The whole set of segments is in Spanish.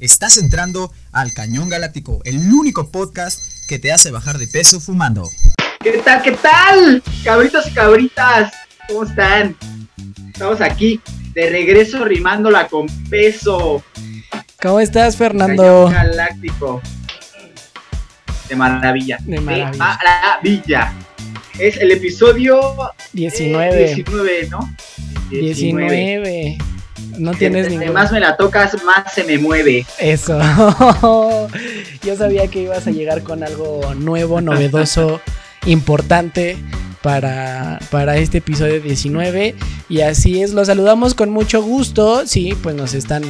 Estás entrando al Cañón Galáctico, el único podcast que te hace bajar de peso fumando. ¿Qué tal? ¿Qué tal? Cabritos y cabritas, ¿cómo están? Estamos aquí de regreso rimándola con peso. ¿Cómo estás, Fernando? Cañón Galáctico. De maravilla. De maravilla. maravilla. Es el episodio 19. eh, 19, ¿no? 19. No tienes ningún. más me la tocas, más se me mueve. Eso. Yo sabía que ibas a llegar con algo nuevo, novedoso, importante para, para este episodio 19. Y así es, los saludamos con mucho gusto. Sí, pues nos están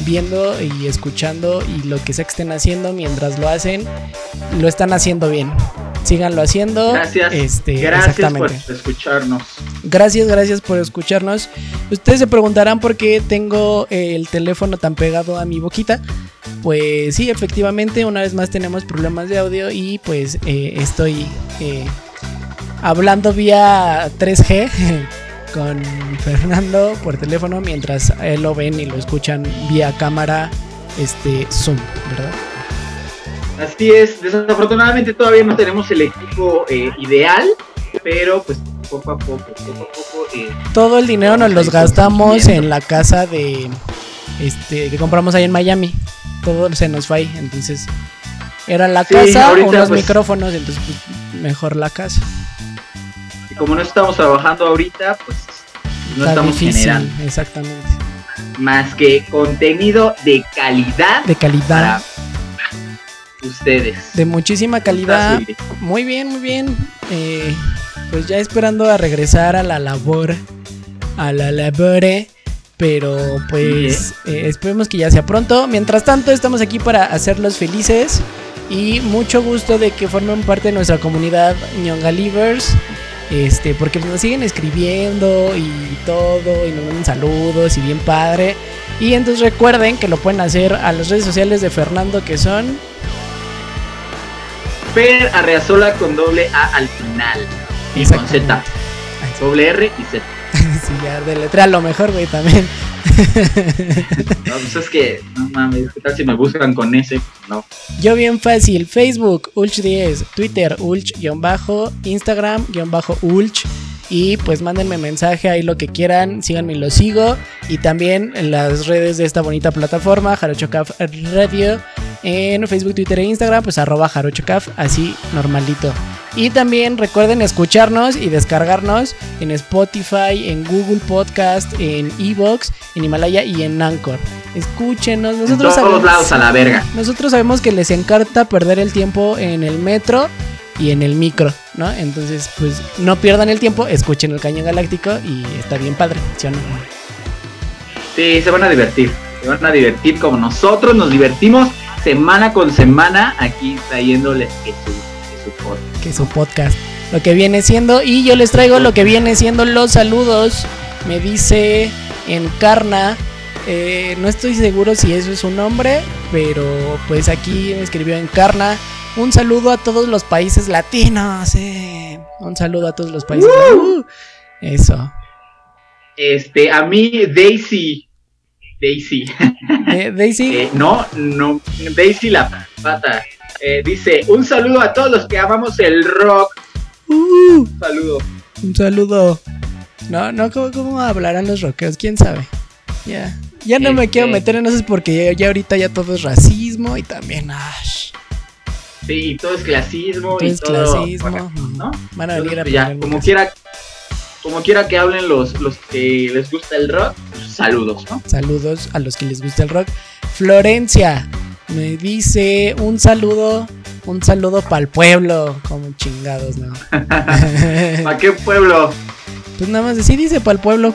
viendo y escuchando y lo que sea que estén haciendo mientras lo hacen, lo están haciendo bien. Síganlo haciendo. Gracias. Este, Gracias por escucharnos. Gracias, gracias por escucharnos. Ustedes se preguntarán por qué tengo el teléfono tan pegado a mi boquita. Pues sí, efectivamente, una vez más tenemos problemas de audio y pues eh, estoy eh, hablando vía 3G con Fernando por teléfono mientras él lo ven y lo escuchan vía cámara este Zoom, ¿verdad? Así es, desafortunadamente todavía no tenemos el equipo eh, ideal, pero pues poco a poco, poco a poco. eh, Todo el dinero nos los gastamos en la casa de este que compramos ahí en Miami. Todo se nos fue ahí, entonces era la Sí, casa, ahorita, unos pues- micrófonos, entonces pues, mejor la casa. y como no estamos trabajando ahorita, pues no Está estamos difícil, generando exactamente. más que contenido de calidad De calidad, para ustedes. de muchísima calidad. Muy bien, muy bien. Eh, pues ya esperando a regresar a la labor, a la labore. Pero pues eh, esperemos que ya sea pronto. Mientras tanto, estamos aquí para hacerlos felices. Y mucho gusto de que formen parte de nuestra comunidad Ñongalivers. Este, porque nos siguen escribiendo y todo. Y nos mandan saludos y bien padre. Y entonces recuerden que lo pueden hacer a las redes sociales de Fernando que son. Fer Arreazola con doble A al final. Y con Z. Doble R y Z. sí, ya deletrea lo mejor, güey, también. No, pues es que, no mames, ¿qué tal si me buscan con ese? No. Yo bien fácil, Facebook, Ulch10, Twitter, Ulch-bajo, Instagram-bajo Ulch. Y pues mándenme mensaje ahí lo que quieran, síganme y lo sigo. Y también en las redes de esta bonita plataforma, JarochoCaf Radio, en Facebook, Twitter e Instagram, pues arroba JarochoCaf, así normalito. Y también recuerden escucharnos y descargarnos en Spotify, en Google Podcast, en Evox, en Himalaya y en Anchor. Escúchenos, En nosotros todos sabemos- lados a la verga. nosotros sabemos que les encanta perder el tiempo en el metro y en el micro, ¿no? Entonces, pues no pierdan el tiempo, escuchen el Cañón Galáctico y está bien padre, ¿sí o no? Sí, se van a divertir. Se van a divertir como nosotros nos divertimos semana con semana aquí trayéndoles su, su podcast. Que su podcast, lo que viene siendo, y yo les traigo lo que viene siendo los saludos. Me dice Encarna, eh, no estoy seguro si eso es su nombre, pero pues aquí me escribió Encarna. Un saludo a todos los países latinos, eh. Un saludo a todos los países latinos. Eso. Este, a mí, Daisy. Daisy. Eh, Daisy, Eh, no, no, Daisy la pata. Eh, dice, un saludo a todos los que amamos el rock. uh, Un saludo. un saludo. No, no, ¿cómo, cómo hablarán los rockeros? ¿Quién sabe? Ya. Ya no me Este- quiero meter en eso porque ya, ya ahorita ya todo es racismo y también. ash, Sí, y todo es clasismo. todo y es todo, clasismo. ¿no? Van a venir a Entonces, ya, como quiera, como quiera que hablen los, los que les gusta el rock, pues, saludos, ¿no? Saludos a los que les gusta el rock. Florencia me dice un saludo, un saludo para el pueblo. Como chingados, ¿no? ¿Para qué pueblo? pues nada más, sí dice para el pueblo.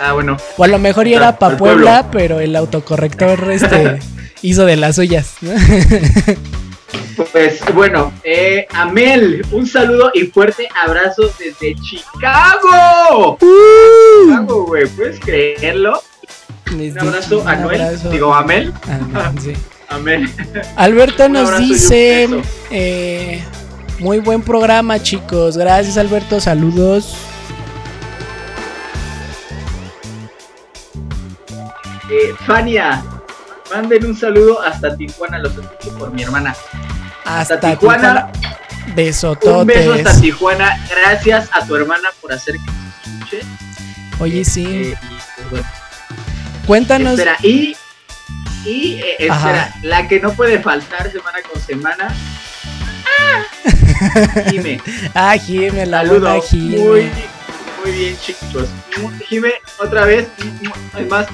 Ah, bueno. O a lo mejor ya era para pa'l pueblo. Puebla, pero el autocorrector este hizo de las suyas. ¿no? Pues bueno, eh, Amel, un saludo y fuerte abrazo desde Chicago. Chicago, güey, ¿puedes creerlo? Un abrazo a Noel, abrazo. digo Amel, sí. Amel. Alberto nos dice, eh, muy buen programa chicos, gracias Alberto, saludos. Eh, Fania, Manden un saludo hasta Tijuana, los escucho por mi hermana. Hasta, Hasta Tijuana. Tijuana. Besototes. Un beso hasta Tijuana. Gracias a tu hermana por hacer que se escuche. Oye, sí. Eh, y, pues, bueno, Cuéntanos. espera, y, y eh, Ajá. espera, la que no puede faltar semana con semana. ¡Ah! Jime, Ah, Jime, la saludo. Jime. Muy, muy bien, chicos. Jime, otra vez, además,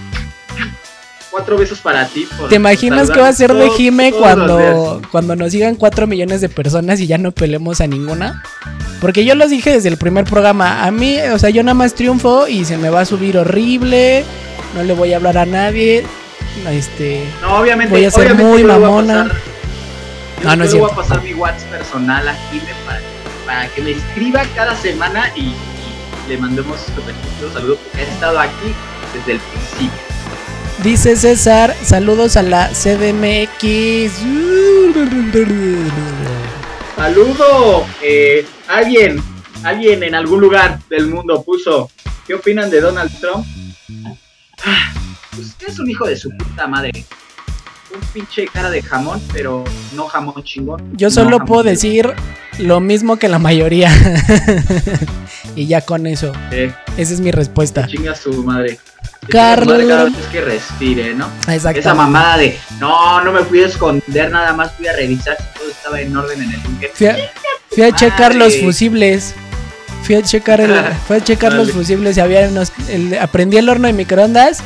cuatro besos para ti. por ¿Te imaginas qué va a ser de Jime todos cuando, cuando nos sigan 4 millones de personas y ya no pelemos a ninguna? Porque yo los dije desde el primer programa. A mí, o sea, yo nada más triunfo y se me va a subir horrible. No le voy a hablar a nadie. Este. No, obviamente. Voy a ser muy mamona. pasar- Yo, Ah, no es le voy a pasar mi WhatsApp personal a Jime para, para que me escriba cada semana y, y le mandemos respectivo saludo porque ha estado aquí desde el principio. Dice César, saludos a la CDMX. Saludo. Eh, alguien, alguien en algún lugar del mundo puso. ¿Qué opinan de Donald Trump? Ah, pues es un hijo de su puta madre. Un pinche cara de jamón, pero no jamón chingón. Yo solo puedo de- decir lo mismo que la mayoría. y ya con eso. Esa es mi respuesta. chinga su madre. Que Carl- chinga su madre Cada vez que respire, ¿no? Exacto. Esa mamada de no, no me fui a esconder, nada más fui a revisar si todo estaba en orden en el búnker. Fui a, fui a checar los fusibles. Fui a checar el, fui a checar los fusibles. y había unos- el- aprendí el horno de microondas.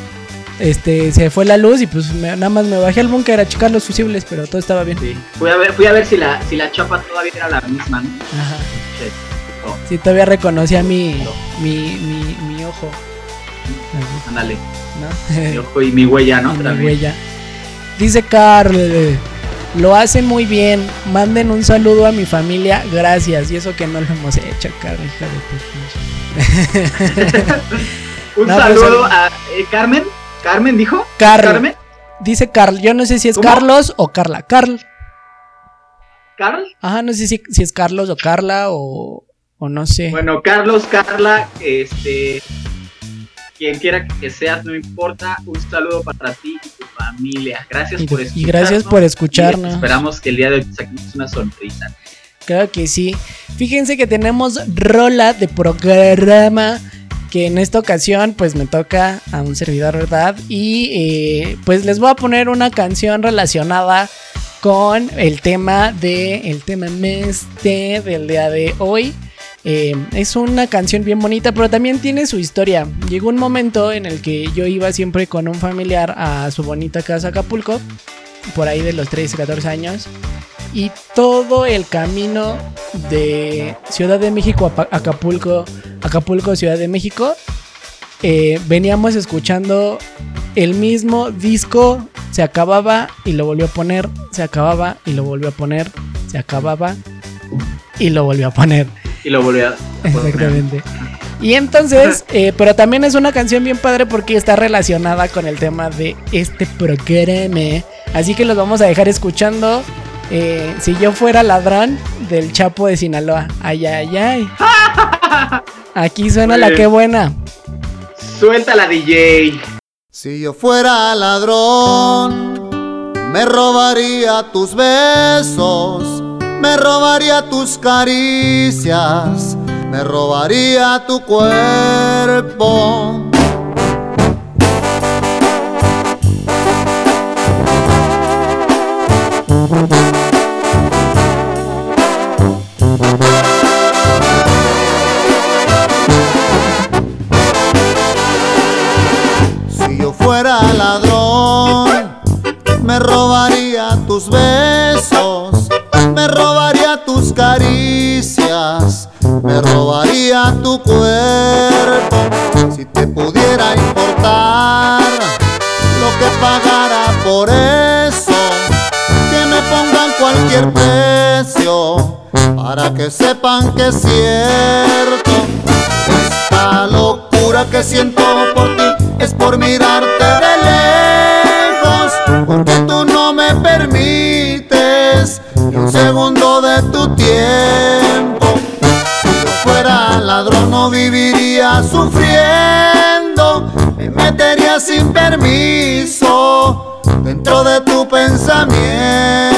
Este, se fue la luz y pues me- nada más me bajé al búnker a checar los fusibles, pero todo estaba bien. Sí. Fui a ver, fui a ver si la, si la chapa todavía era la misma, ¿no? Ajá. Oh, Sí, todavía reconocía mi, mi, mi, mi ojo. ándale, ¿no? mi ojo y mi huella, ¿no? Y mi huella. Dice Carl, lo hacen muy bien. Manden un saludo a mi familia, gracias. Y eso que no lo hemos hecho, Carl, hija de tu. Un No, pues, saludo a eh, Carmen. ¿Carmen dijo? Carl. ¿Carmen? Dice Carl, yo no sé si es ¿Cómo? Carlos o Carla. Carl. ¿Carl? Ajá, no sé si, si es Carlos o Carla o, o no sé. Bueno, Carlos, Carla, este. Quien quiera que seas, no importa. Un saludo para ti y tu familia. Gracias y, por y escucharnos. gracias por y escucharnos. Esperamos que el día de hoy te saquemos una sonrisa. Claro que sí. Fíjense que tenemos rola de programa. Que en esta ocasión, pues me toca a un servidor, ¿verdad? Y eh, pues les voy a poner una canción relacionada con el tema de. El tema este del día de hoy. Eh, es una canción bien bonita, pero también tiene su historia. Llegó un momento en el que yo iba siempre con un familiar a su bonita casa Acapulco, por ahí de los 13, 14 años. Y todo el camino de Ciudad de México a Acapulco, Acapulco, Ciudad de México, eh, veníamos escuchando el mismo disco, se acababa y lo volvió a poner, se acababa y lo volvió a poner, se acababa y lo volvió a poner. Y lo volví a. Exactamente. Y entonces, eh, pero también es una canción bien padre porque está relacionada con el tema de este programa. Así que los vamos a dejar escuchando. eh, si yo fuera ladrón del Chapo de Sinaloa. Ay, ay, ay. Aquí suena la que buena. Suéltala, DJ. Si yo fuera ladrón, me robaría tus besos, me robaría tus caricias, me robaría tu cuerpo. Robaría tu cuerpo. Si te pudiera importar lo que pagara por eso, que me pongan cualquier precio para que sepan que es cierto. Esta locura que siento por ti es por mirarte de lejos, porque tú sin permiso dentro de tu pensamiento.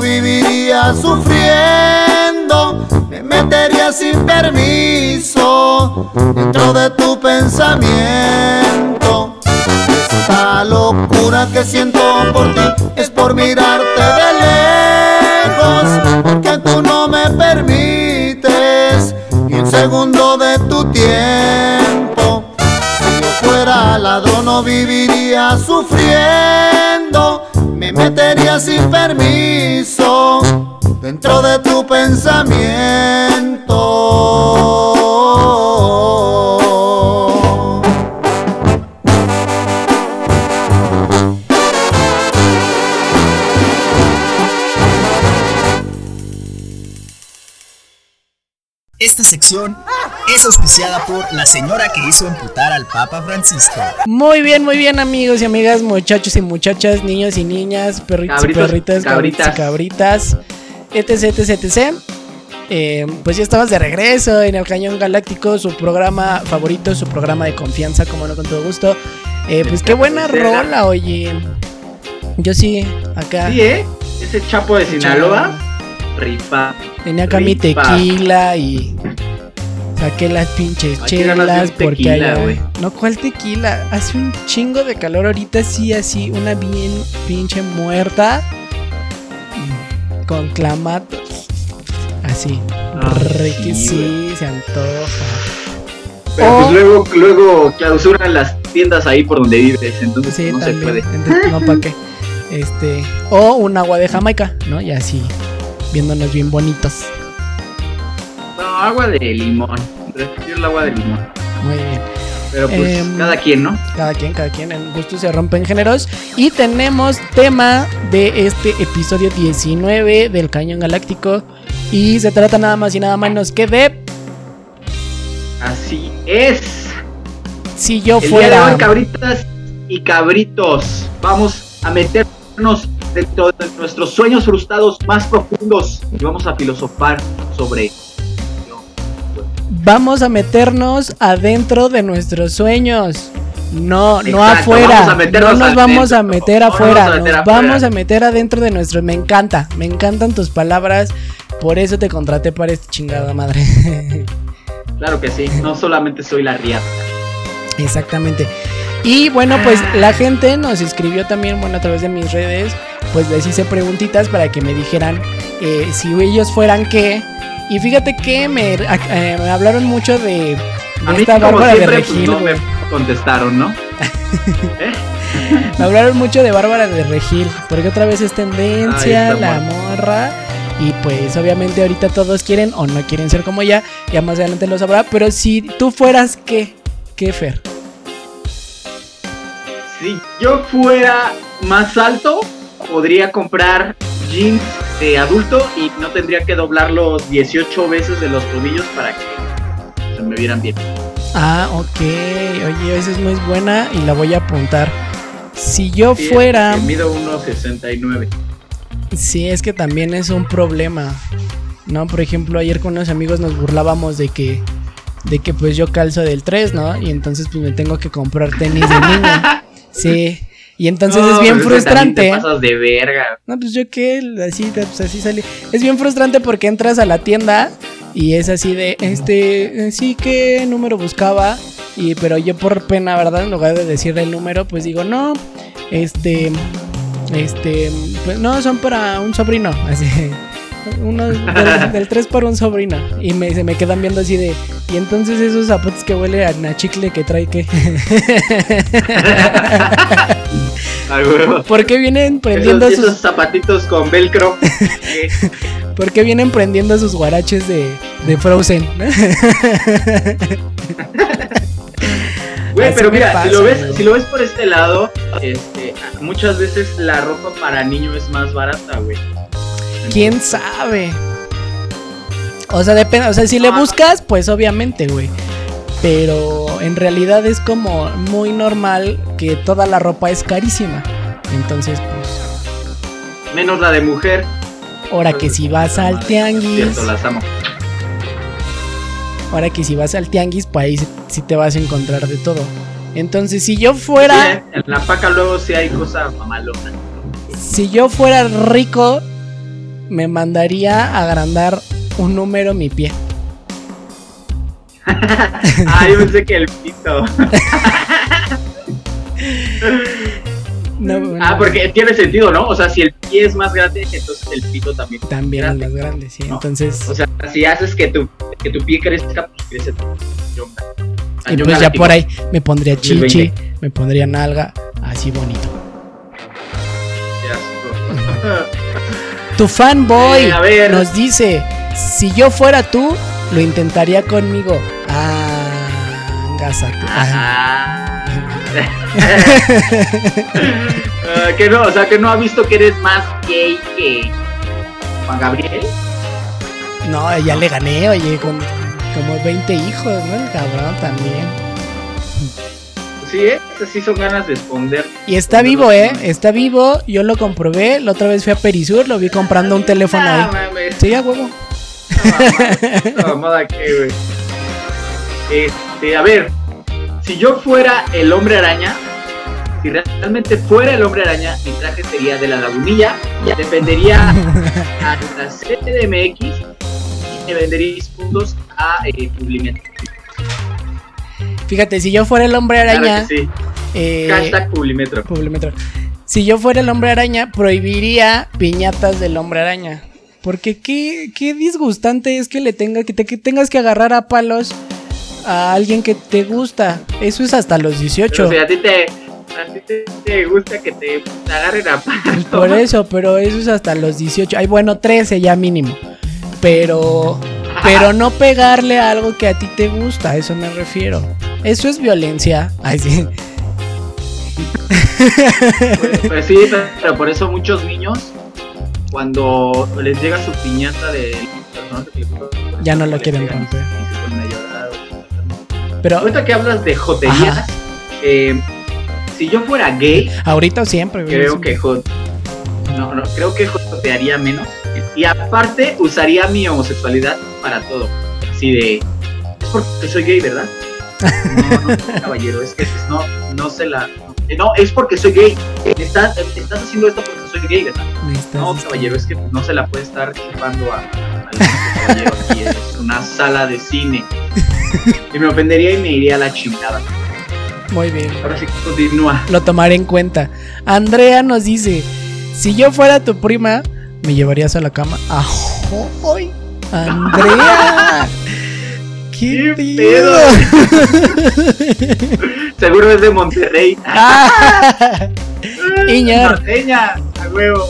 Viviría sufriendo, me metería sin permiso dentro de tu pensamiento. Esta locura que siento por ti es por mirarte de lejos, porque tú no me permites ni un segundo de tu tiempo. Si yo fuera ladrón no viviría sufriendo, sin permiso dentro de tu pensamiento. Esta sección es auspiciada por la señora que hizo emputar al Papa Francisco. Muy bien, muy bien, amigos y amigas, muchachos y muchachas, niños y niñas, perritos Cabritos, y perritas, cabritos y cabritas. cabritas, etc, etc, etc. Eh, pues ya estabas de regreso en el Cañón Galáctico, su programa favorito, su programa de confianza, como no, con todo gusto. Eh, pues qué buena rola, oye. Yo sí, acá. Sí, ¿eh? Ese chapo de Sinaloa, rifa. Tenía acá mi tequila y saqué las pinches chelas porque tequila, allá- güey. No, ¿cuál tequila? Hace un chingo de calor ahorita, sí, así, una bien pinche muerta con clamatos. Así. Ah, sí, se antoja. Pero Oh. pues luego, luego clausuran las tiendas ahí por donde vives, entonces Sí, no se puede. Entonces, no, ¿para qué? Este, o un agua de Jamaica, ¿no? Y así, viéndonos bien bonitos. Agua de limón. Prefiero el agua de limón. Muy bien. Pero pues Em, cada quien, ¿no? Cada quien, cada quien, en gusto se rompen géneros. Y tenemos tema de este episodio 19 del Cañón Galáctico. Y se trata nada más y nada menos que de Así es. si yo El día de fuera. hoy, cabritas y cabritos, vamos a meternos dentro de nuestros sueños frustrados más profundos y vamos a filosofar sobre. Vamos a meternos adentro de nuestros sueños. No, no afuera. vamos a no nos vamos a meter afuera. vamos a meter nos afuera. vamos a meter adentro de nuestro. Me encanta, me encantan tus palabras. Por eso te contraté para esta chingada madre. Claro que sí, no solamente soy la riata. Exactamente. Y bueno, pues la gente nos escribió también, bueno, a través de mis redes, pues les hice preguntitas para que me dijeran eh, si ellos fueran qué. Y fíjate que me, eh, me hablaron mucho de, de A esta Bárbara de siempre, pues Regil. no me contestaron, ¿no? ¿Eh? Me hablaron mucho de Bárbara de Regil, porque otra vez es tendencia, Ay, la morra. Y pues obviamente ahorita todos quieren o no quieren ser como ella, ya más adelante lo sabrá. Pero si tú fueras qué, qué Fer. Si yo fuera más alto, podría comprar jeans de adulto y no tendría que doblarlos 18 veces de los tobillos para que se me vieran bien. Ah, ok. Oye, esa es muy buena y la voy a apuntar. Si yo Sí, fuera... porque Mido 1.69. Sí, es que también es un problema. ¿No? Por ejemplo, ayer con unos amigos nos burlábamos de que... De que pues yo calzo del 3, ¿no? Y entonces pues me tengo que comprar tenis de niño. Sí. Y entonces No, es bien frustrante. Te pasas de verga. No, pues yo qué, así, pues así salí. Es bien frustrante porque entras a la tienda y es así de, este, sí, ¿qué número buscaba? Y, pero yo por pena, ¿verdad? En lugar de decirle el número, pues digo, no, este, este, pues no, son para un sobrino, así. Uno del, del 3 por un sobrino. Y me, se me quedan viendo así de. Y entonces esos zapatos que huele a, a chicle que trae que. ¿Por qué vienen prendiendo Esos, sus esos zapatitos con velcro. Eh, ¿Por qué vienen prendiendo sus guaraches de, de Frozen? Güey, pero mira, pasa, si, lo ves, güey. si lo ves por este lado, este, muchas veces la ropa para niño es más barata, güey. ¿Quién sabe? O sea, depende. O sea, si le buscas, pues obviamente, güey. Pero en realidad es como muy normal que toda la ropa es carísima. Entonces, pues, Menos la de mujer. ahora que si vas al tianguis, Cierto, las amo. ahora que si vas al tianguis, pues ahí sí- te vas a encontrar de todo. Entonces, si yo fuera, en la paca luego sí hay cosa mamalona. si yo fuera rico, me mandaría agrandar un número mi pie. Ah, yo pensé que el pito. No, Ah, porque tiene sentido, ¿no? O sea, si el pie es más grande, entonces el pito también. también es más grande, sí. No. Entonces, O sea, si haces que tu, que tu pie crezca, pues crece tu yonga. Y yonga pues ya por ahí me pondría chichi, 2020. me pondría nalga, así bonito. Ya, Tu fanboy Eh, a ver. nos dice, si yo fuera tú, lo intentaría conmigo. Ah, gásate. Ah. Ah, que no, o sea, que no ha visto que eres más gay que Juan Gabriel. No, ya le gané, oye, con como 20 hijos, ¿no? El cabrón también. Sí, ¿eh? Esas sí son ganas de esconder. Y está vivo, ¿eh? Está vivo, yo lo comprobé. La otra vez fui a Perisur, lo vi comprando un teléfono Ah, ahí. mames. Sí, a huevo. Mamada que, güey. Este, a ver, si yo fuera el hombre araña, si realmente fuera el hombre araña, mi traje sería de la lagunilla, dependería a la CDMX y le vendería puntos a eh, Publimetro. Fíjate, si yo fuera el hombre Claro araña, que sí. eh, Hashtag Publimetro. Publimetro. Si yo fuera el hombre araña, prohibiría piñatas del hombre araña. Porque qué, qué disgustante es que le tenga que, te- que tengas que agarrar a palos a alguien que te gusta. Eso es hasta los 18. Pero si a ti te, a ti te, te gusta que te, te agarren a palos. por eso, pero eso es hasta los 18. Ay, bueno, 13 ya mínimo. Pero pero no pegarle a algo que a ti te gusta, a eso me refiero. Eso es violencia. Ay, sí. Pues, pues sí, pero por eso muchos niños, cuando les llega su piñata les gusta, Ya no lo quieren romper. Pero Ahorita que hablas de joterías, eh, si yo fuera gay, ahorita o siempre, creo que jot- no, no, creo que jotearía menos. Y aparte usaría mi homosexualidad para todo. Así de es porque soy gay, ¿verdad? No, no, caballero, es que pues, no, no se la. No, es porque soy gay. Estás, estás haciendo esto porque soy gay, ¿verdad? No, caballero, es que no se la puede estar chupando a, al caballero aquí. Es una sala de cine. Y me ofendería y me iría a la chingada. Muy bien. Ahora sí, continúa. Lo tomaré en cuenta. Andrea nos dice: Si yo fuera tu prima, ¿me llevarías a la cama? ¡Ajoy! ¡Andrea! ¡Qué, ¡Qué pedo! Seguro es de Monterrey. ¡Ah! Iñar. Norteña, a huevo.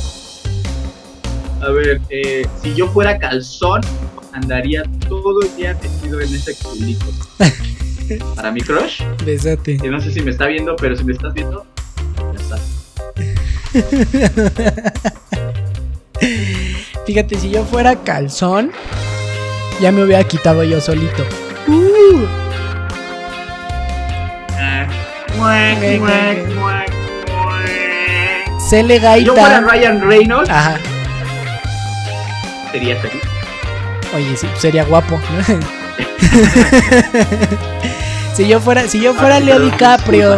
A ver, eh, si yo fuera calzón, andaría todo el día metido en ese culito. Para mi crush, Besate. que no sé si me está viendo, pero si me estás viendo, ya está. Fíjate, si yo fuera calzón, ya me hubiera quitado yo solito. Uh. Cele Si yo fuera Gaita. Ryan Reynolds, Ajá. sería feliz. Oye, sí, sería guapo, ¿no? si yo fuera, si yo fuera Leo DiCaprio.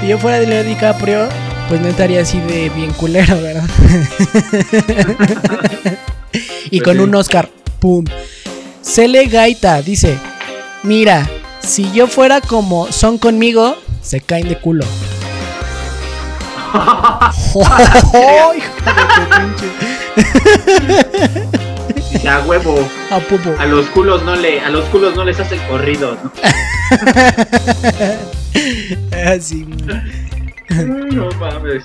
Si yo fuera de Leo DiCaprio, pues no estaría así de bien culero, ¿verdad? y Pues con un Oscar, ¡pum! Cele Gaita dice: Mira, si yo fuera como son conmigo, se caen de culo. A huevo. A pupo. A los culos no le, a los culos no les hacen corridos, ¿no? Así. No mames.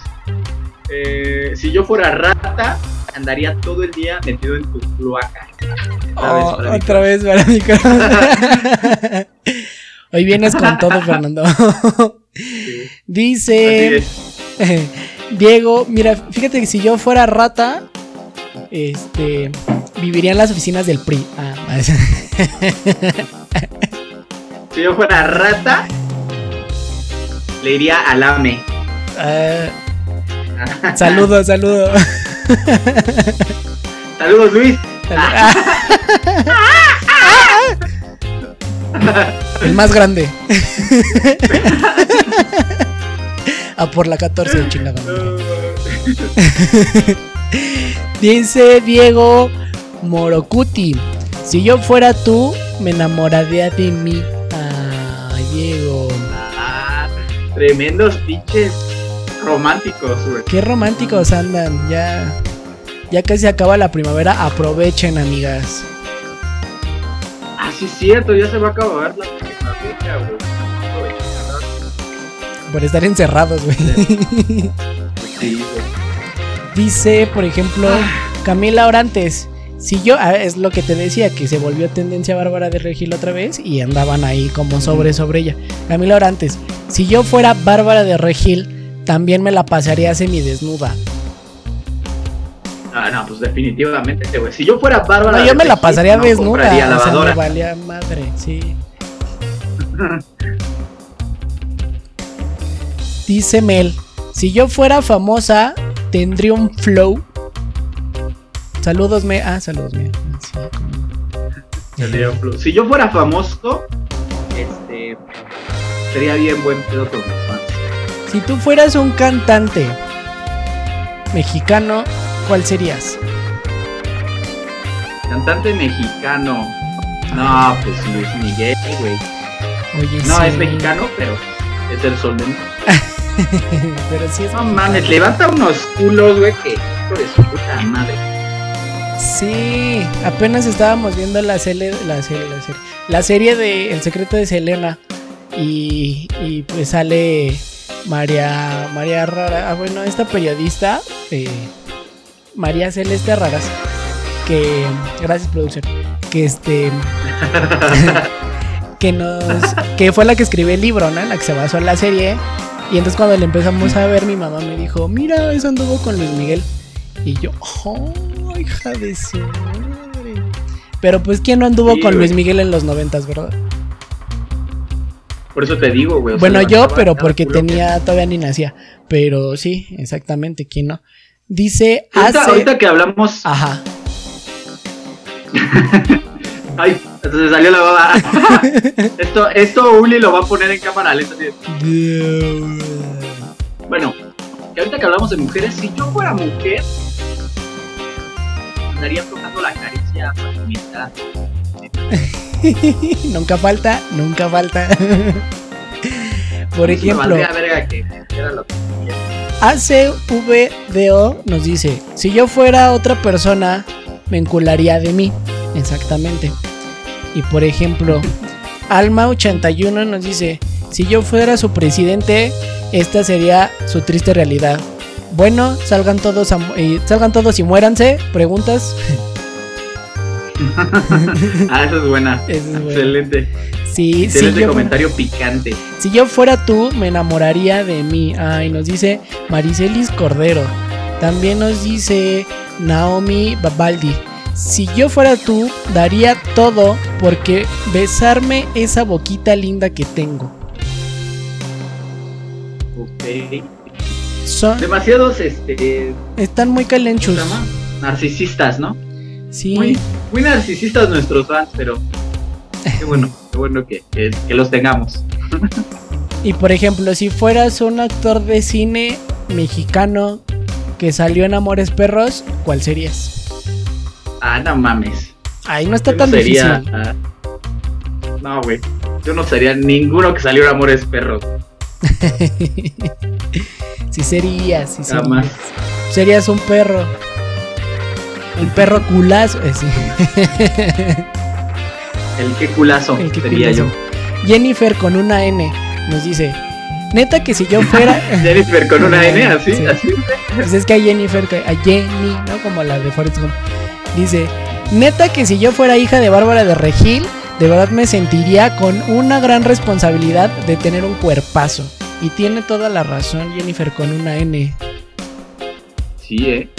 Eh, si yo fuera rata, andaría todo el día metido en tu cloaca. Otra vez Oh, mi otra vez para mi corazón. Hoy vienes con todo, Fernando. Sí, Dice. Diego, mira, fíjate que si yo fuera rata, este, viviría en las oficinas del PRI. Ah, Si yo fuera rata, le iría al AME. ah, saludos, saludos. Saludos, Luis. El más grande. A por la 14, chingada. Dice Diego Morocuti. Si yo fuera tú, me enamoraría de mí. Ay, Diego. Ah, tremendos pinches románticos, güey. Qué románticos andan. Ya. Ya casi acaba la primavera. Aprovechen, amigas. Ah, sí, es cierto, ya se va a acabar la primavera, güey. Por estar encerrados, güey. Sí, güey. Dice, por ejemplo, Camila Orantes. Si yo, ah, es lo que te decía, que se volvió tendencia Bárbara de Regil otra vez y andaban ahí como sobre sobre ella. Camila Orantes, si yo fuera Bárbara de Regil, también me la pasaría semidesnuda. Ah, no, pues definitivamente, güey. Si yo fuera Bárbara. No, yo me la pasaría no desnuda. O sea, me valía madre, sí. Dice Mel, si yo fuera famosa, tendría un flow. Saludos, Mel. Ah, saludos, Mel. Sí, Tendría un plus. Si yo fuera famoso, este. Sería bien buen pedo con mis fans. Si tú fueras un cantante mexicano, ¿cuál serías? Cantante mexicano. No, pues Luis Miguel, güey. Oye, No, sí. es mexicano, pero es el sol de México. Pero sí es No mames, levanta unos culos, güey, que hijo de su puta madre. Sí, apenas estábamos viendo la serie, la serie, la serie, la serie de El secreto de Selena y, y pues sale María, María Rara, ah, bueno, esta periodista, eh, María Celeste Raras, que, gracias producción, que este, que nos, que fue la que escribió el libro, ¿no? En la que se basó en la serie. Y entonces cuando le empezamos a ver, mi mamá me dijo, mira, eso anduvo con Luis Miguel. Y yo, oh, hija de su madre. Pero pues, ¿quién no anduvo Sí, con. Luis Miguel en los noventas, verdad? Por eso te digo, güey. bueno, yo, pero porque que- tenía, todavía ni nacía. Pero sí, exactamente, ¿quién no? Dice, Ahorita, hace... ahorita que hablamos. Ajá. Ay, se salió la baba. esto, esto Uli lo va a poner en cámara lenta. Bueno, que ahorita que hablamos de mujeres, si yo fuera mujer, andaría tocando la caricia mientras nunca falta, nunca falta. Por ejemplo. ACVDO nos dice, si yo fuera otra persona, me encularía de mí. Exactamente. Y por ejemplo, Alma81 nos dice, si yo fuera su presidente, esta sería su triste realidad. Bueno, salgan todos, a eh, salgan todos y muéranse. ¿Preguntas? Ah, esa es buena. Es buena. Excelente. Sí, si Excelente yo, comentario picante. si yo fuera tú, me enamoraría de mí. Ay, nos dice Maricelis Cordero. También nos dice Naomi Babaldi. Si yo fuera tú, daría todo porque besarme esa boquita linda que tengo. Ok. Son, Demasiados, este. están muy ¿Cómo se calenchos. Narcisistas, ¿no? Sí. Muy, muy narcisistas nuestros fans, pero qué bueno, qué bueno que, que- que los tengamos. Y por ejemplo, si fueras un actor de cine mexicano que salió en Amores Perros, ¿cuál serías? Ah, no mames. Ahí no está Yo tan no sería, difícil. ah, no, güey. Yo no sería ninguno que salió en Amores Perros. sí serías, sí serías. Jamás. Serías un perro. Un perro culazo. eh, sí. El que culazo El que sería culazo. yo. Jennifer con una N nos dice, neta que si yo fuera... Jennifer con una N, así, Sí. así. Pues es que hay Jennifer, a Jenny, ¿no? Como la de Forrest Gump. Dice, neta que si yo fuera hija de Bárbara de Regil, de verdad me sentiría con una gran responsabilidad de tener un cuerpazo. Y tiene toda la razón Jennifer con una N. Sí, eh.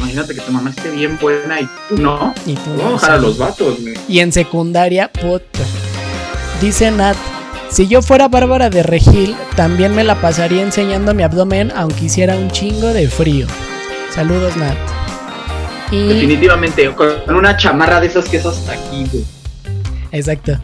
Imagínate que tu mamá esté bien buena y tú no. Y, tú, Vamos a bajar a los vatos, güey. y en secundaria, puta. Dice Nat, si yo fuera Bárbara de Regil, también me la pasaría enseñando mi abdomen aunque hiciera un chingo de frío. Saludos Nat. Y... Definitivamente, con una chamarra de esas que es hasta aquí, güey. Exacto.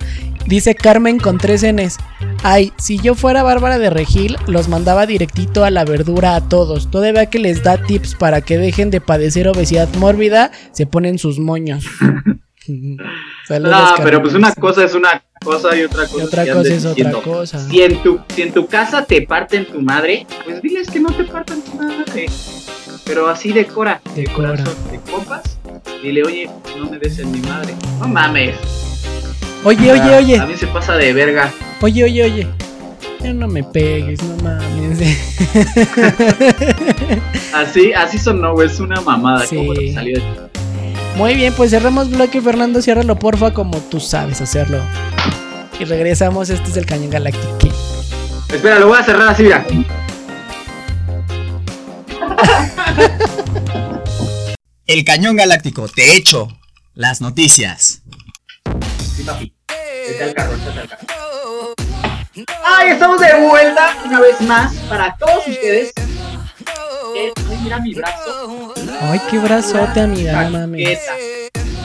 Dice Carmen con tres Ns. Ay, si yo fuera Bárbara de Regil, los mandaba directito a la verdura a todos. Todavía que les da tips para que dejen de padecer obesidad mórbida, se ponen sus moños. Saludos, No, pero pues una cosa es una cosa y otra cosa, Y otra cosa es otra cosa. Si en, tu, si en tu casa te parten tu madre, pues diles que no te partan tu madre. Pero así decora, de Decora. corazón, de compas. Dile, oye, no me des en mi madre. No mames. Oye, oye, Ah, oye. A mí se pasa de verga. Oye, oye, oye. Ya no me pegues, no mames. Así, así sonó, güey. Es una mamada. Sí. ¿Cómo te salió de Muy bien, pues cerramos bloque, Fernando. Ciérralo, porfa, como tú sabes hacerlo. Y regresamos. Este es el Cañón Galáctico. Espera, lo voy a cerrar así, mira. El Cañón Galáctico, te echo las noticias. Papi. Vete al carro, vete al carro. ¡Ay, estamos de vuelta una vez más para todos ustedes! Eh, ay, mira mi brazo. Ay, qué brazote, amiga, chaqueta.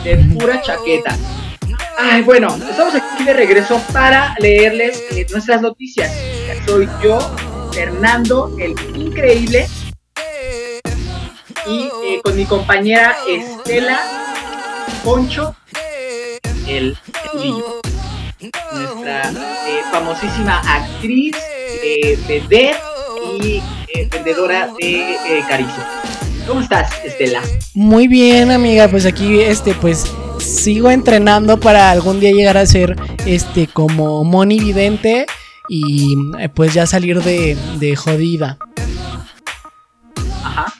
De pura chaqueta. Ay, bueno, estamos aquí de regreso para leerles eh, nuestras noticias. Soy yo, Fernando, el increíble. Y eh, con mi compañera Estela Poncho, el Tulillo. Nuestra eh, famosísima actriz, eh, vedette y eh, vendedora de eh, caricia. ¿Cómo estás, Estela? Muy bien, amiga, pues aquí, este, pues sigo entrenando para algún día llegar a ser, este, como Moni Vidente y pues ya salir de, de jodida. Ajá.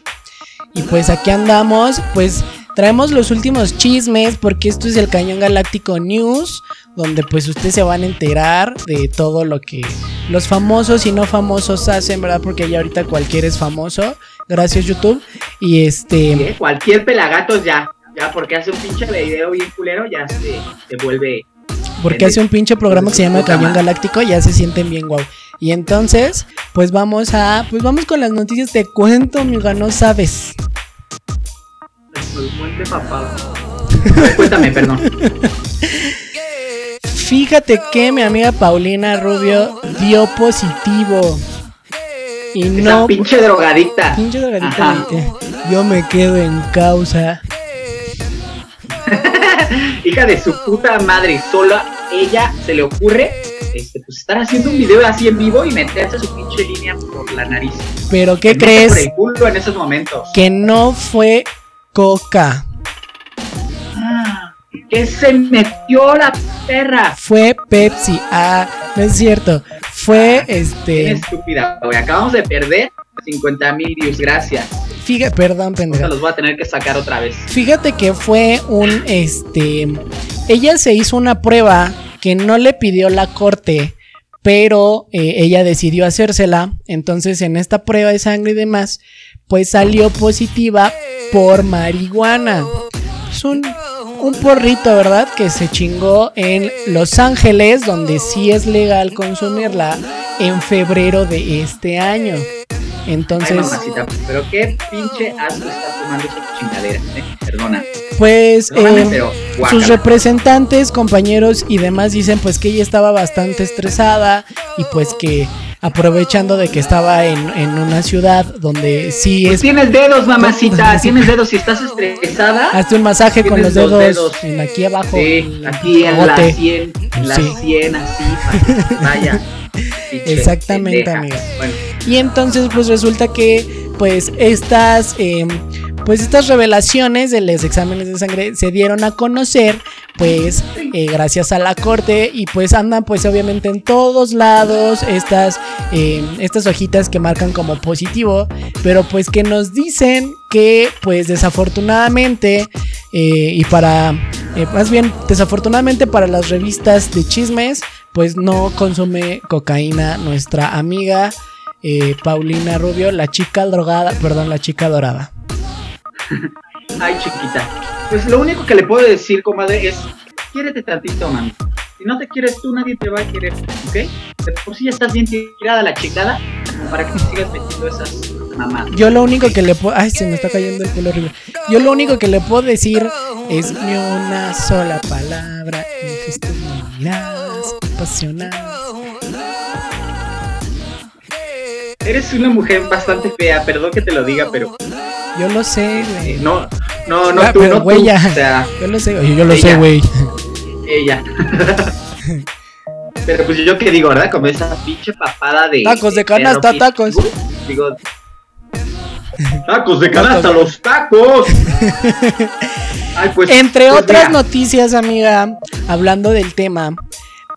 Y pues aquí andamos, pues traemos los últimos chismes porque esto es el Cañón Galáctico News, donde pues ustedes se van a enterar de todo lo que los famosos y no famosos hacen, ¿verdad? Porque ya ahorita cualquiera es famoso, gracias YouTube. Y este... ¿Qué? Cualquier pelagatos ya. Ya, porque hace un pinche video bien culero, ya se, se vuelve. Porque hace un pinche programa que se llama Cañón Galáctico, ya se sienten bien guau. Y entonces, pues vamos a, pues vamos con las noticias. Te cuento, amiga, no sabes. Pues, Muerte papado. Cuéntame, perdón. Fíjate que mi amiga Paulina Rubio dio positivo. Y Esa no, pinche drogadicta. pinche drogadicta, Ajá. yo me quedo en causa. Hija de su puta madre. Sola ella se le ocurre este, pues, estar haciendo un video así en vivo y meterse su pinche línea por la nariz. Pero ¿qué crees? Por el culo en esos momentos. Que no fue coca, Ah, que se metió la perra. fue Pepsi. Ah, no es cierto. Fue este. estúpida, güey. Acabamos de perder 50 mil views. Gracias. Fíjate, perdón, pendeja. los voy a tener que sacar otra vez. Fíjate que fue un este. Ella se hizo una prueba que no le pidió la corte, pero eh, ella decidió hacérsela. Entonces, en esta prueba de sangre y demás, pues salió positiva por marihuana. Es un, un porrito, ¿verdad? Que se chingó en Los Ángeles, donde sí es legal consumirla, en febrero de este año. Ay, Entonces, mamacita, pero qué pinche asco está tomando esa chingadera, ¿eh? Perdona. pues. Eh, pero sus representantes, compañeros y demás dicen pues que ella estaba bastante estresada y pues que aprovechando de que estaba en, una ciudad donde sí pues es... Tienes dedos, mamacita, tienes dedos si estás estresada. Hazte un masaje con los dedos, en aquí abajo. Sí, aquí en la 100, en la 100 así, vaya. Exactamente, amiga. Y entonces pues resulta que pues estas... Eh, pues estas revelaciones de los exámenes de sangre se dieron a conocer pues eh, gracias a la corte y pues andan pues obviamente en todos lados estas, eh, estas hojitas que marcan como positivo pero pues que nos dicen que pues desafortunadamente eh, y para más bien desafortunadamente para las revistas de chismes pues no consume cocaína nuestra amiga Paulina Rubio la chica drogada perdón la chica dorada Ay, chiquita. Pues lo único que le puedo decir, comadre, es quiérete tantito, mami. Si no te quieres tú, nadie te va a querer, ¿ok? De por si ya estás bien tirada la chingada, para que te sigas metiendo esas mamás. Yo lo único que le puedo... Ay, se me está cayendo el pelo horrible. Yo lo único que le puedo decir es ni una sola palabra en gestos miradas apasionadas. Eres una mujer bastante fea, perdón que te lo diga, pero yo lo sé, güey. No, no, no, tú, no güey, Ya. O sea, yo lo sé, yo lo sé, güey. Ella. pero pues yo qué digo, ¿verdad? Como esa pinche papada de. Tacos de canasta, tacos. Digo. Tacos de canasta, los tacos. Ay, pues, Entre pues otras noticias, amiga, hablando del tema,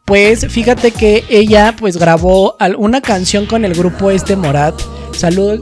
pues fíjate que ella pues grabó una canción con el grupo este Morat. Salud,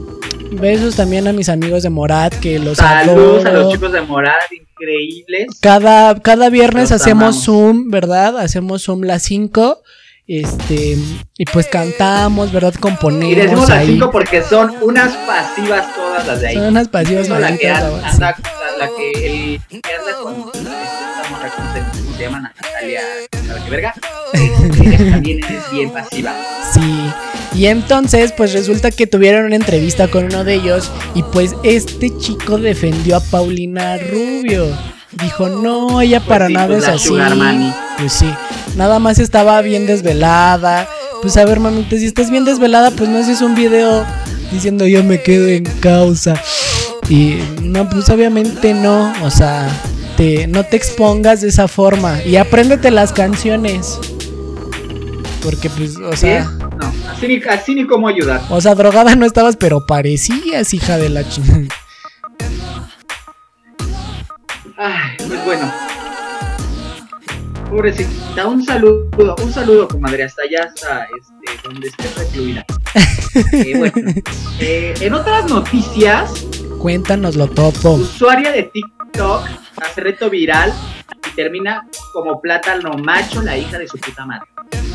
Besos también a mis amigos de Morat, que los Saludos a los chicos de Morat, increíbles. Cada, cada viernes hacemos Zoom, ¿verdad? Hacemos Zoom las 5. Este, y pues cantamos, ¿verdad? Componemos. Y decimos las 5 porque son unas pasivas todas las de ahí. Son unas pasivas la que anda, la, que el que anda con ¿cómo se, llama? Natalia, la que verga. también es bien pasiva. Sí. Y entonces, pues resulta que tuvieron una entrevista con uno de ellos y pues este chico defendió a Paulina Rubio. Dijo, no, ella pues para nada es así. Pues sí, nada más estaba bien desvelada. Pues a ver, mamita, si estás bien desvelada, pues no haces un video diciendo yo me quedo en causa. Y no, pues obviamente no, o sea, te, no te expongas de esa forma y apréndete las canciones. Porque pues, o sea... así ni, así ni cómo ayudar. O sea, drogada no estabas, pero parecías hija de la chingada. Ay, pues bueno. Pobrecita, un saludo, un saludo, comadre, hasta allá, hasta este, donde esté recluida. eh, bueno, eh, en otras noticias. Cuéntanoslo, Topo. Usuaria de TikTok hace reto viral y termina como plátano macho la hija de su puta madre.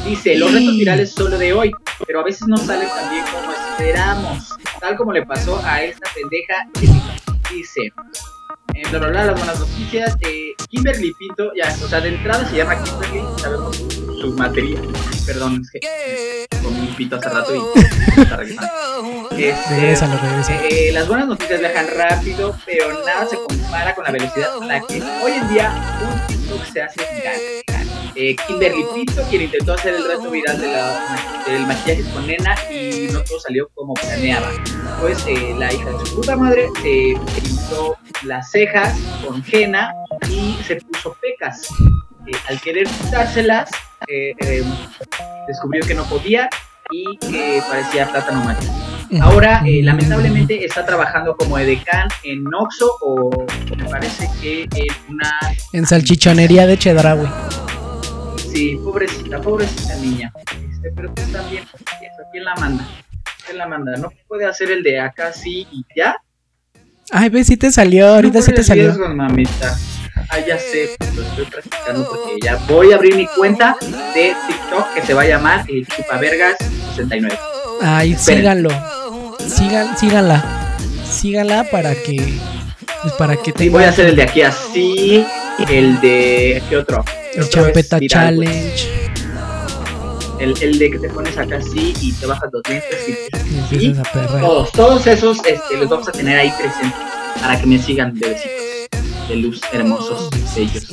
Dice, los retos virales solo de hoy, pero a veces no salen tan bien como esperamos. Tal como le pasó a esta pendeja. Dice, eh, bla, bla, bla, las buenas noticias. Eh, Kimberly Pinto, ya, o sea, de entrada se llama Kimberly, sabemos su materia. Perdón, es que comí un pito hace rato y está regresando. Este, eh, las buenas noticias viajan rápido, pero nada se compara con la velocidad a la que hoy en día un TikTok se hace viral. Eh, Kimberly Pinto, quien intentó hacer el reto viral de la, del maquillaje con nena y no todo salió como planeaba. Pues eh, la hija de su puta madre se pintó las cejas con henna y se puso pecas. Eh, al querer quitárselas, descubrió que no podía y que parecía plátano macho. Ahora, lamentablemente, está trabajando como edecán en Noxo o me parece que en una... En salchichonería de Chedraui. Sí, pobrecita, pobrecita niña. Este, pero pues también, ¿quién la manda? ¿Quién la manda? ¿No puede hacer el de acá sí y ya? Ay, ve, si te salió, ahorita sí te salió. Riesgo, mamita. Ah, ya sé, lo estoy practicando porque ya voy a abrir mi cuenta de TikTok que se va a llamar el Chupavergas69. Ay, síganlo. Síganla. Síganla para que. Pues para que te. voy a hacer el de aquí así. El de. ¿Qué otro? El Champeta Challenge. El, el, de que te pones acá así y te bajas los lentes y, todos, todos esos este, los vamos a tener ahí presentes para que me sigan bebecitos de luz hermosos bellos.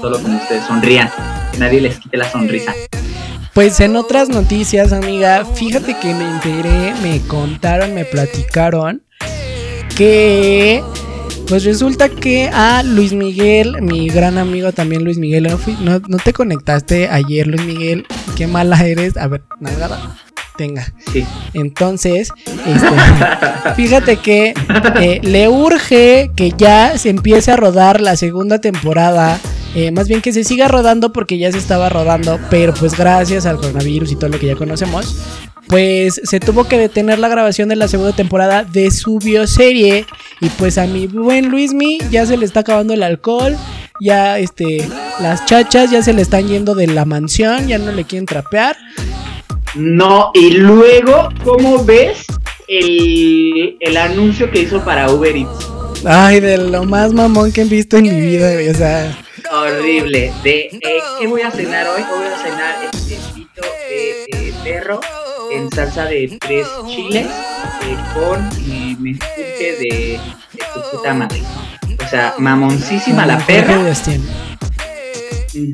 solo como ustedes sonrían, que nadie les quite la sonrisa. Pues en otras noticias, amiga, fíjate que me enteré, me contaron, me platicaron que pues resulta que a Luis Miguel, mi gran amigo también Luis Miguel, no, no, te conectaste ayer Luis Miguel, qué mala eres, a ver, nada, tenga. Sí. Entonces, este, fíjate que eh, le urge que ya se empiece a rodar la segunda temporada eh, más bien que se siga rodando porque ya se estaba rodando, pero pues gracias al coronavirus y todo lo que ya conocemos, pues se tuvo que detener la grabación de la segunda temporada de su bioserie. Y pues a mi buen Luismi ya se le está acabando el alcohol. Ya este, las chachas ya se le están yendo de la mansión, ya no le quieren trapear. No, y luego, ¿cómo ves el, el anuncio que hizo para Uber Eats? Ay, de lo más mamón que he visto en mi vida, O sea, horrible. De eh, qué voy a cenar hoy. Voy a cenar este pito de, perro en salsa de tres chiles eh, con eh, menjurje de, de puta madre. O sea, mamoncísima la perra. Mm,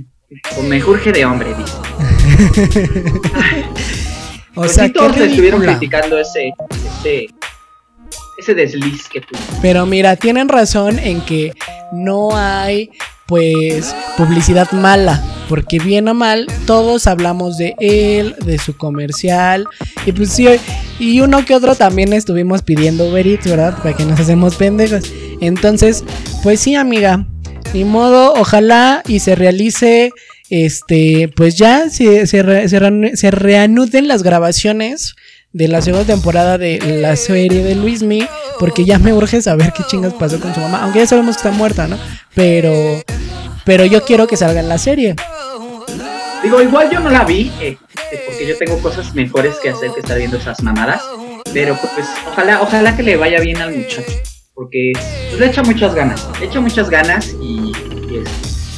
con menjurje de hombre, dice. o pues sea, todos estuvieron criticando ese, ese ese desliz que tuvo. Pero mira, tienen razón en que no hay pues publicidad mala, porque bien o mal todos hablamos de él, de su comercial y pues sí, y uno que otro también estuvimos pidiendo Uber Eats, ¿verdad? Para que nos hacemos pendejos. Entonces, pues sí, amiga, ni modo, ojalá y se realice este, pues ya se, se, se reanuden las grabaciones de la segunda temporada de la serie de Luismi, porque ya me urge saber qué chingas pasó con su mamá, aunque ya sabemos que está muerta, ¿no? Pero, pero yo quiero que salga en la serie. Digo, igual yo no la vi, eh, eh, porque yo tengo cosas mejores que hacer que estar viendo esas mamadas, pero pues ojalá, ojalá que le vaya bien al muchacho, porque pues, le echa muchas ganas, le echa muchas ganas y,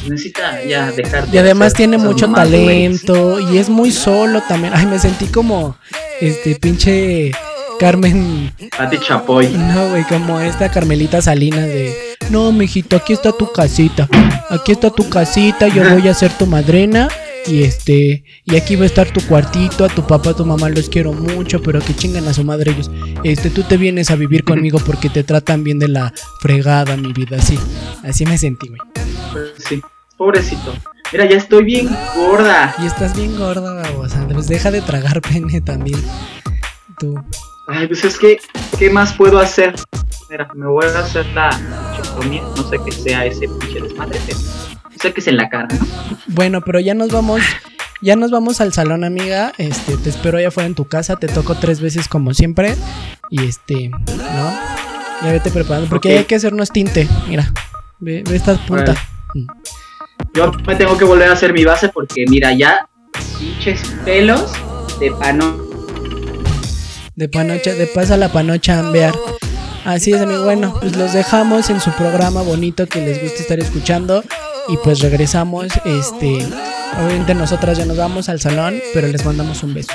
necesita ya dejar Y además tiene mucho talento y es muy solo también. Ay, me sentí como este pinche Carmen. Pati Chapoy. No, güey, como esta Carmelita Salinas de. No, mijito, aquí está tu casita. Aquí está tu casita, yo voy a ser tu madrina. Y este, y aquí va a estar tu cuartito, a tu papá, a tu mamá los quiero mucho, pero que chingan a su madre ellos. Este, tú te vienes a vivir conmigo porque te tratan bien de la fregada, mi vida, así. Así me sentí, güey. Pues sí, pobrecito. Mira, ya estoy bien gorda. Y estás bien gorda, babosa. Pues deja de tragar pene también. Tú. Ay, pues es que, ¿qué más puedo hacer? Mira, me voy a hacer la chectomía. No sé qué sea ese pinche desmadre, pero sé que es en la cara, ¿no? Bueno, pero ya nos vamos. Ya nos vamos al salón, amiga. Este, te espero allá afuera en tu casa. Te toco tres veces como siempre. Y este, ¿no? Ya vete preparando. Porque hay que hacernos tinte. Mira, ve, ve esta punta. Yo me tengo que volver a hacer mi base porque mira, ya pinches pelos de pano. De panocha, de pasa la panocha ambear. Así es, amigo. Bueno, pues los dejamos en su programa bonito que les gusta estar escuchando. Y pues regresamos. Este, obviamente nosotras ya nos vamos al salón, pero les mandamos un beso.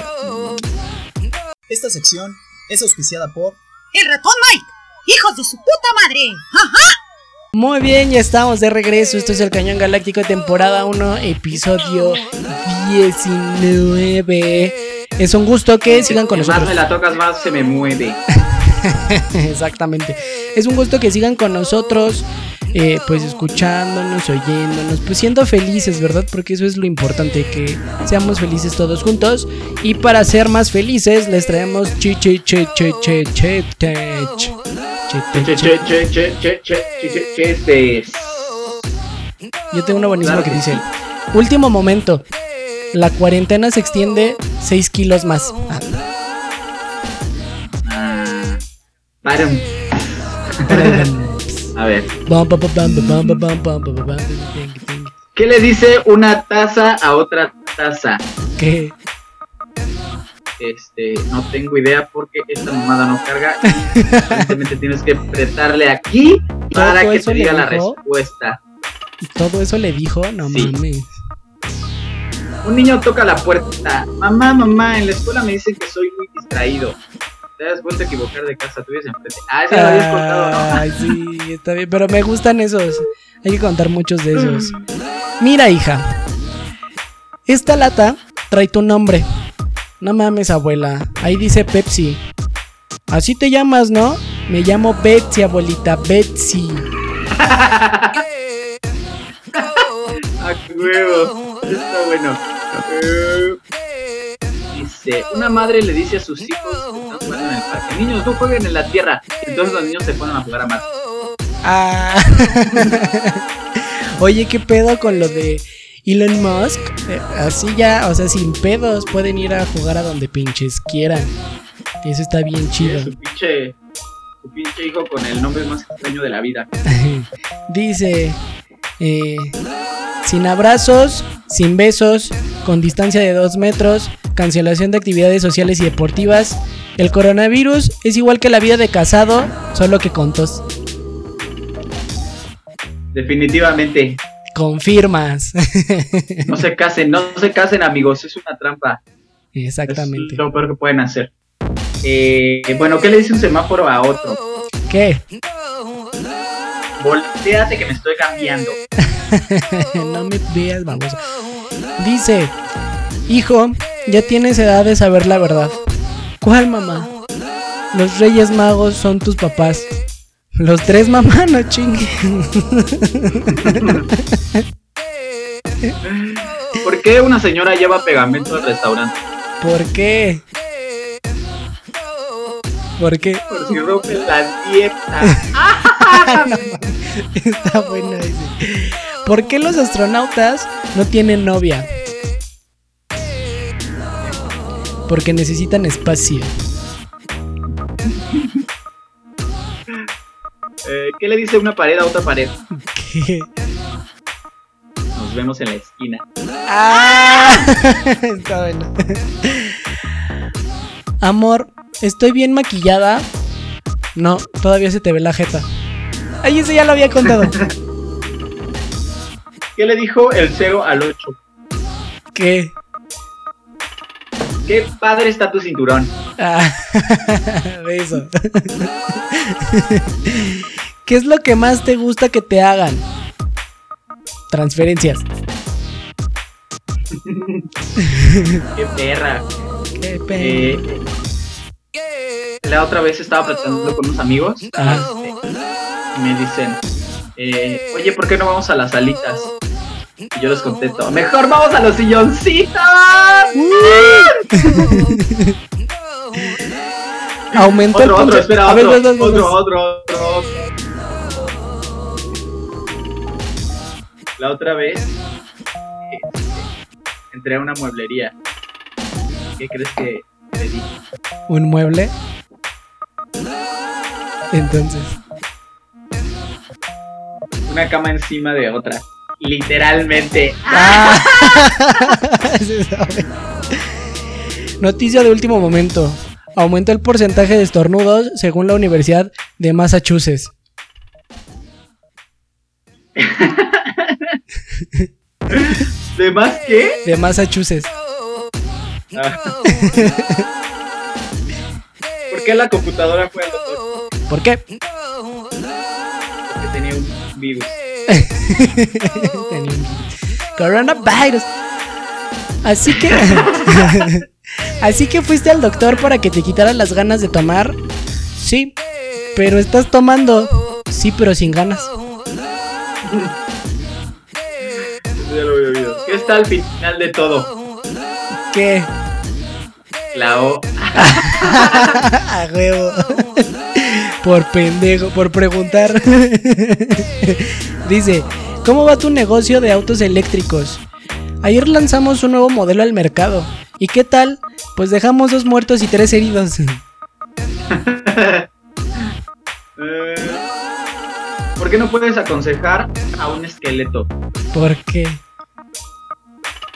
Esta sección es auspiciada por El ratón Mike, hijos de su puta madre. ¡Ajá! Muy bien, ya estamos de regreso. Esto es el Cañón Galáctico temporada 1, episodio 19. Es un gusto que sigan con nosotros. Más me la tocas, más se me mueve. Exactamente. Es un gusto que sigan con nosotros, eh, pues escuchándonos, oyéndonos, pues siendo felices, ¿verdad? Porque eso es lo importante, que seamos felices todos juntos. Y para ser más felices, les traemos chi chi chi chi chi chi yo tengo una buenísima que dice: Último momento. La cuarentena se extiende 6 kilos más. A ver. ¿Qué le dice una taza a otra taza? ¿Qué? Este, no tengo idea porque esta mamada no carga. Simplemente tienes que apretarle aquí para que te diga la respuesta. Todo eso le dijo, no mames. Un niño toca la puerta. Mamá, mamá, en la escuela me dicen que soy muy distraído. Te has vuelto a equivocar de casa, tú vives enfrente. Ah, ese lo habías contado, ¿no? Ay, sí, está bien, pero me gustan esos. Hay que contar muchos de esos. Mira, hija. Esta lata trae tu nombre. No mames, abuela. Ahí dice Pepsi. Así te llamas, ¿no? Me llamo Betsy, abuelita. Betsy. ¡A huevo! Está bueno. Dice, una madre le dice a sus hijos que están jugando en el parque, niños, no jueguen en la tierra. Entonces los niños se ponen a jugar a Marte. Ah. Oye, ¿qué pedo con lo de Elon Musk? Eh, así ya, o sea, sin pedos pueden ir a jugar a donde pinches quieran. Eso está bien chido. Su pinche, su pinche hijo con el nombre más extraño de la vida. Dice, eh, sin abrazos, sin besos, con distancia de dos metros, cancelación de actividades sociales y deportivas. El coronavirus es igual que la vida de casado, solo que con tos. Definitivamente. Confirmas. No se casen, no se casen amigos, es una trampa. Exactamente. Es lo peor que pueden hacer. Eh, bueno, ¿qué le dice un semáforo a otro? ¿Qué? Volteate que me estoy cambiando. no me veas, vamos. Dice, hijo, ya tienes edad de saber la verdad. ¿Cuál mamá? Los Reyes Magos son tus papás. Los tres mamá, no chingue. ¿Por qué una señora lleva pegamento al restaurante? ¿Por qué? ¿Por qué? Por si rompe la dieta. Está buena ese. ¿Por qué los astronautas no tienen novia? Porque necesitan espacio. Eh, ¿Qué le dice una pared a otra pared? ¿Qué? Nos vemos en la esquina. ¡Ah! Está bueno. Amor, ¿estoy bien maquillada? No, todavía se te ve la jeta. Ay, ese ya lo había contado. ¿Qué le dijo el 0 al 8? ¿Qué? Qué padre está tu cinturón. Ah, eso. ¿Qué es lo que más te gusta que te hagan? Transferencias. Qué perra. Qué pe- Eh, la otra vez estaba platicando con unos amigos Ajá. y me dicen, eh, oye, ¿por qué no vamos a las salitas? Y yo les contesto, mejor vamos a los silloncitos. Aumentó Otro, el otro, espera, otro, otro, otro, otro, La otra vez este, entré a una mueblería. ¿Qué crees que le dije? Un mueble. Entonces. Una cama encima de otra. Literalmente. Ah. Noticia de último momento. Aumentó el porcentaje de estornudos según la Universidad de Massachusetts. ¿De más qué? De Massachusetts. Ah. ¿Por qué la computadora fue al doctor? ¿Por qué? Porque tenía un virus. Coronavirus. Así que. Así que fuiste al doctor para que te quitaran las ganas de tomar. Sí, pero estás tomando. Sí, pero sin ganas. Está al final de todo? ¿Qué? La O. A huevo. Por pendejo, por preguntar. Dice, ¿cómo va tu negocio de autos eléctricos? Ayer lanzamos un nuevo modelo al mercado. ¿Y qué tal? Pues dejamos dos muertos y tres heridos. Eh, ¿Por qué no puedes aconsejar a un esqueleto? ¿Por qué?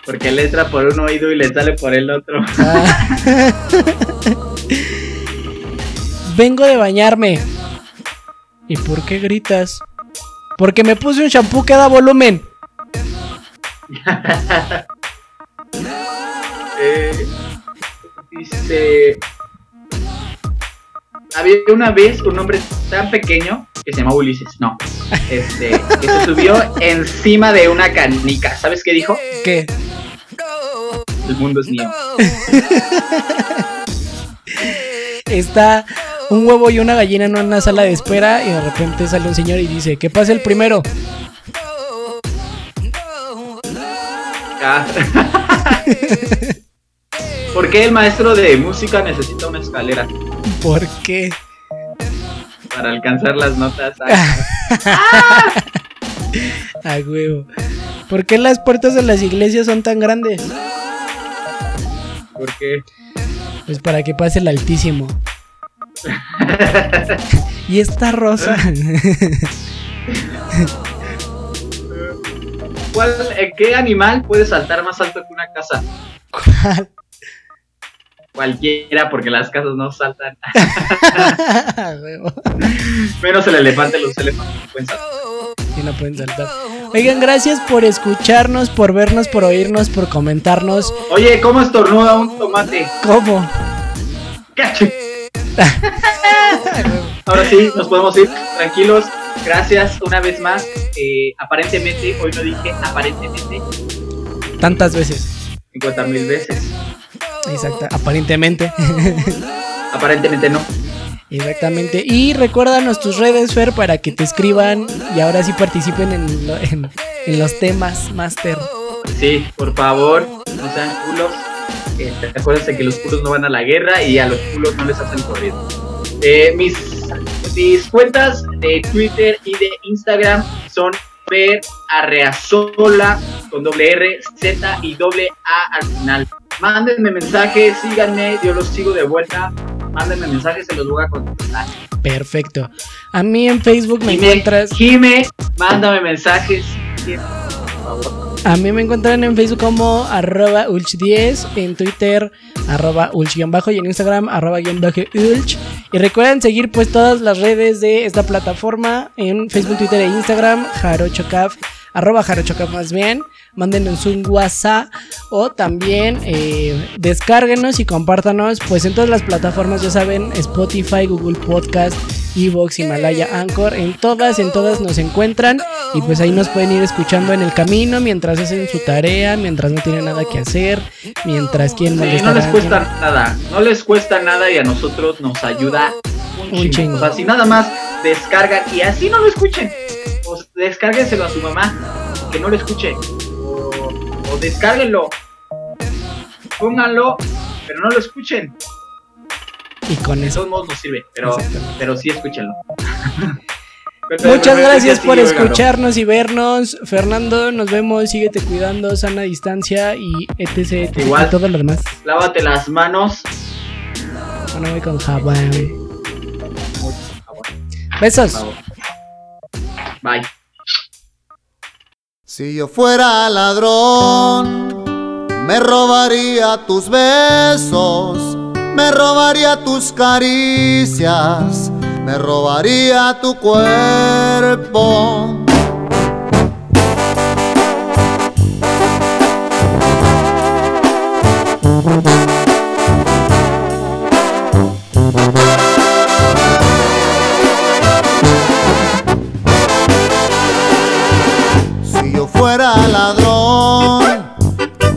Porque le entra por un oído y le sale por el otro. Ah. Vengo de bañarme. ¿Y por qué gritas? Porque me puse un shampoo que da volumen. Eh, dice. Había una vez un hombre tan pequeño que se llama Ulises, no. Este, que se subió encima de una canica. ¿Sabes qué dijo? ¿Qué? El mundo es mío. Está un huevo y una gallina en una sala de espera y de repente sale un señor y dice, ¿qué pasa el primero? Ah. ¿Por qué el maestro de música necesita una escalera? ¿Por qué? Para alcanzar las notas. A huevo. ¿Por qué las puertas de las iglesias son tan grandes? ¿Por qué? Pues para que pase el altísimo. y esta rosa. ¿Cuál, eh, ¿Qué animal puede saltar más alto que una casa? ¿Cuál? Cualquiera, porque las casas no saltan. Menos el elefante, los elefantes no pueden saltar. Sí, no pueden saltar. Oigan, gracias por escucharnos, por vernos, por oírnos, por comentarnos. Oye, ¿cómo estornuda un tomate? ¿Cómo? ¡Cacho! Ahora sí, nos podemos ir tranquilos. Gracias una vez más. Eh, aparentemente, hoy no dije aparentemente Tantas veces. 50 mil veces. Exacto, aparentemente. Aparentemente no. Exactamente. Y recuérdanos tus redes, Fer, para que te escriban y ahora sí participen en, lo- en- en los temas, Master. Sí, por favor, no sean culos. Este, acuérdense que los culos no van a la guerra y a los culos no les hacen corriendo. Eh, mis, mis cuentas de Twitter y de Instagram son Fer Arreazola con doble R, Z y doble A al final. Mándenme mensajes, síganme, yo los sigo de vuelta. Mándenme mensajes, se los voy a contestar. Perfecto. A mí en Facebook me Jime, encuentras. Jime, mándame mensajes. Jime, por favor. A mí me encuentran en Facebook como arroba ulch10, en Twitter arroba ulch-bajo y en Instagram arroba ulch. Y recuerden seguir pues todas las redes de esta plataforma en Facebook, Twitter e Instagram, jarochocaf, arroba jarochocaf más bien. Mándenos un WhatsApp o también eh, descárguenos y compártanos pues en todas las plataformas, ya saben, Spotify, Google Podcast, Evox, Himalaya, Anchor, en todas, en todas nos encuentran y pues ahí nos pueden ir escuchando en el camino mientras hacen su tarea, mientras no tienen nada que hacer, mientras quieren Sí, no les cuesta nada, no les cuesta nada y a nosotros nos ayuda un, Un chingo. O sea, si nada más descargan y así no lo escuchen, o descárguenselo a su mamá, que no lo escuche, o, o descárguenlo, pónganlo, pero no lo escuchen. Y con De eso. todos modos nos sirve, pero, pero sí escúchenlo. Muchas gracias por escucharnos y vernos. Fernando, nos vemos, síguete cuidando, sana distancia y etc. etc, Igual. y todo lo demás. Lávate las manos. Bueno, con jabón. Besos. Bye. Si yo fuera ladrón, me robaría tus besos, me robaría tus caricias, me robaría tu cuerpo. Ladrón,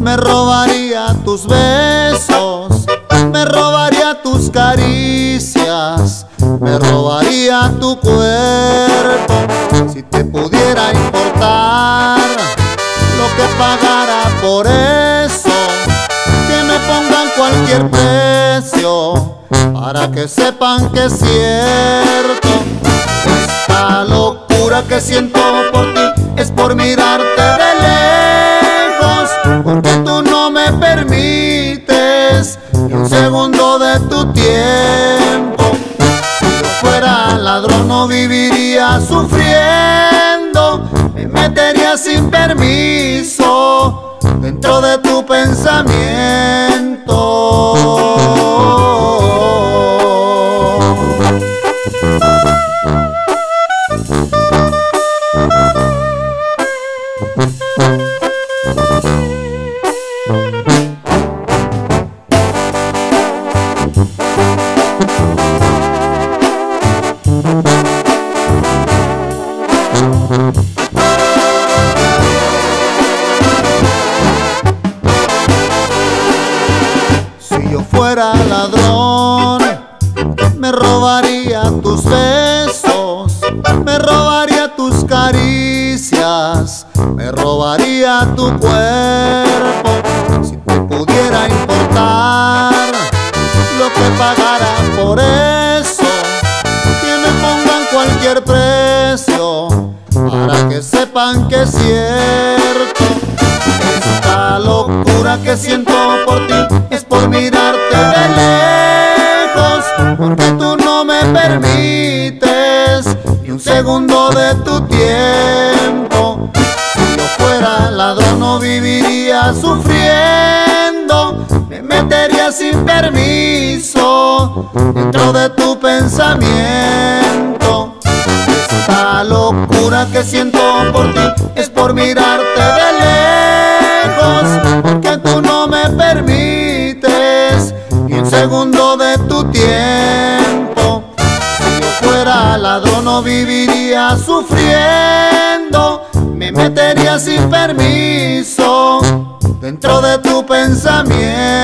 me robaría tus besos, me robaría tus caricias, me robaría tu cuerpo. Si te pudiera importar lo que pagara por eso, que me pongan cualquier precio para que sepan que es sin permiso dentro de tu pensamiento. Esta locura que siento por ti es por mirarte de lejos, porque tú no me permites ni un segundo de tu tiempo. Si yo fuera ladrón no viviría sufriendo, me metería sin permiso dentro de tu pensamiento.